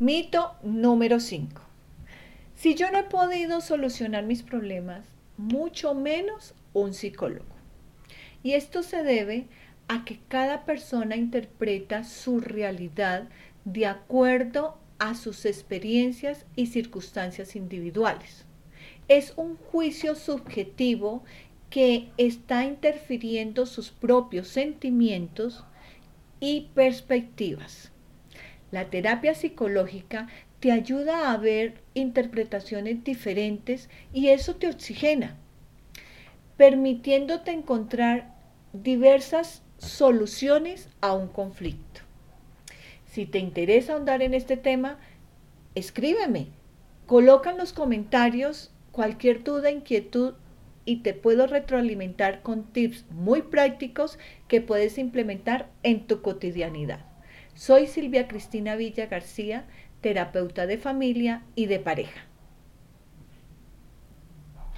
Mito número 5. Si yo no he podido solucionar mis problemas, mucho menos un psicólogo. Y esto se debe a que cada persona interpreta su realidad de acuerdo a sus experiencias y circunstancias individuales. Es un juicio subjetivo que está interfiriendo sus propios sentimientos y perspectivas. La terapia psicológica te ayuda a ver interpretaciones diferentes y eso te oxigena, permitiéndote encontrar diversas soluciones a un conflicto. Si te interesa ahondar en este tema, escríbeme, coloca en los comentarios cualquier duda, inquietud y te puedo retroalimentar con tips muy prácticos que puedes implementar en tu cotidianidad. Soy Silvia Cristina Villa García, terapeuta de familia y de pareja.